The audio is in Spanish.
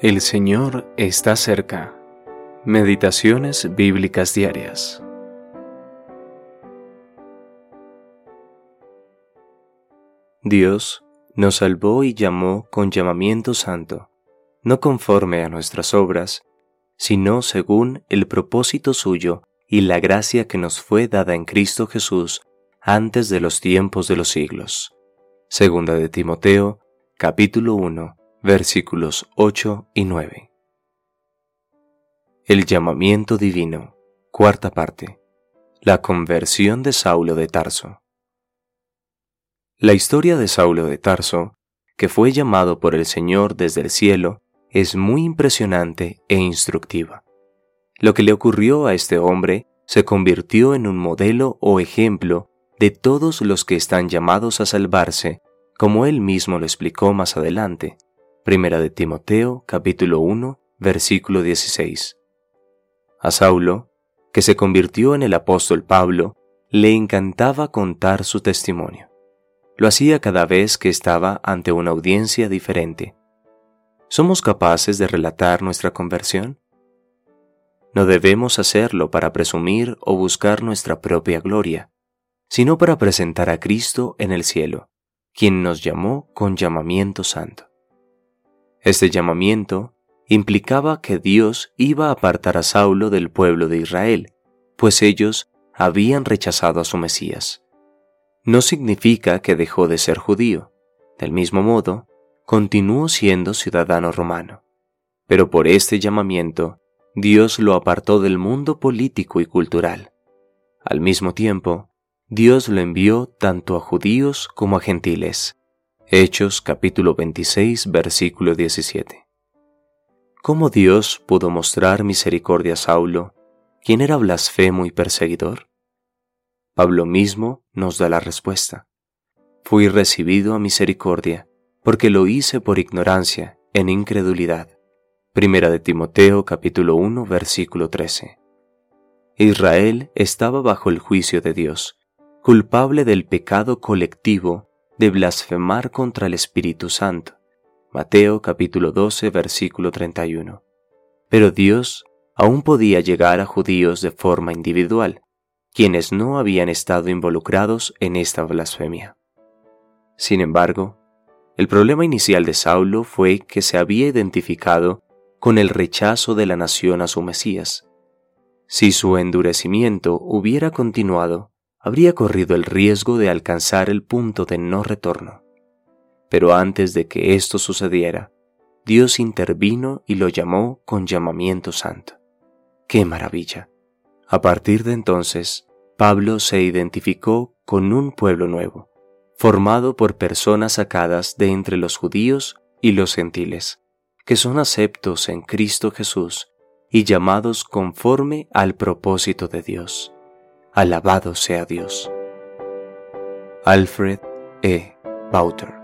El Señor está cerca. Meditaciones bíblicas diarias. Dios nos salvó y llamó con llamamiento santo, no conforme a nuestras obras, sino según el propósito suyo y la gracia que nos fue dada en Cristo Jesús antes de los tiempos de los siglos. Segunda de Timoteo, capítulo 1, versículos 8 y 9. El llamamiento divino, cuarta parte. La conversión de Saulo de Tarso. La historia de Saulo de Tarso, que fue llamado por el Señor desde el cielo, es muy impresionante e instructiva. Lo que le ocurrió a este hombre se convirtió en un modelo o ejemplo de todos los que están llamados a salvarse, como él mismo lo explicó más adelante. Primera de Timoteo, capítulo 1, versículo 16. A Saulo, que se convirtió en el apóstol Pablo, le encantaba contar su testimonio. Lo hacía cada vez que estaba ante una audiencia diferente. ¿Somos capaces de relatar nuestra conversión? No debemos hacerlo para presumir o buscar nuestra propia gloria, sino para presentar a Cristo en el cielo, quien nos llamó con llamamiento santo. Este llamamiento implicaba que Dios iba a apartar a Saulo del pueblo de Israel, pues ellos habían rechazado a su Mesías. No significa que dejó de ser judío. Del mismo modo, continuó siendo ciudadano romano. Pero por este llamamiento, Dios lo apartó del mundo político y cultural. Al mismo tiempo, Dios lo envió tanto a judíos como a gentiles, Hechos capítulo 26 versículo 17. ¿Cómo Dios pudo mostrar misericordia a Saulo, quien era blasfemo y perseguidor? Pablo mismo nos da la respuesta. Fui recibido a misericordia, porque lo hice por ignorancia, en incredulidad. Primera de Timoteo capítulo 1 versículo 13. Israel estaba bajo el juicio de Dios, culpable del pecado colectivo de blasfemar contra el Espíritu Santo. Mateo capítulo 12 versículo 31. Pero Dios aún podía llegar a judíos de forma individual, quienes no habían estado involucrados en esta blasfemia. Sin embargo, el problema inicial de Saulo fue que se había identificado con el rechazo de la nación a su Mesías. Si su endurecimiento hubiera continuado, habría corrido el riesgo de alcanzar el punto de no retorno. Pero antes de que esto sucediera, Dios intervino y lo llamó con llamamiento santo. ¡Qué maravilla! A partir de entonces, Pablo se identificó con un pueblo nuevo, formado por personas sacadas de entre los judíos y los gentiles, que son aceptos en Cristo Jesús y llamados conforme al propósito de Dios. Alabado sea Dios. Alfred E. Bauter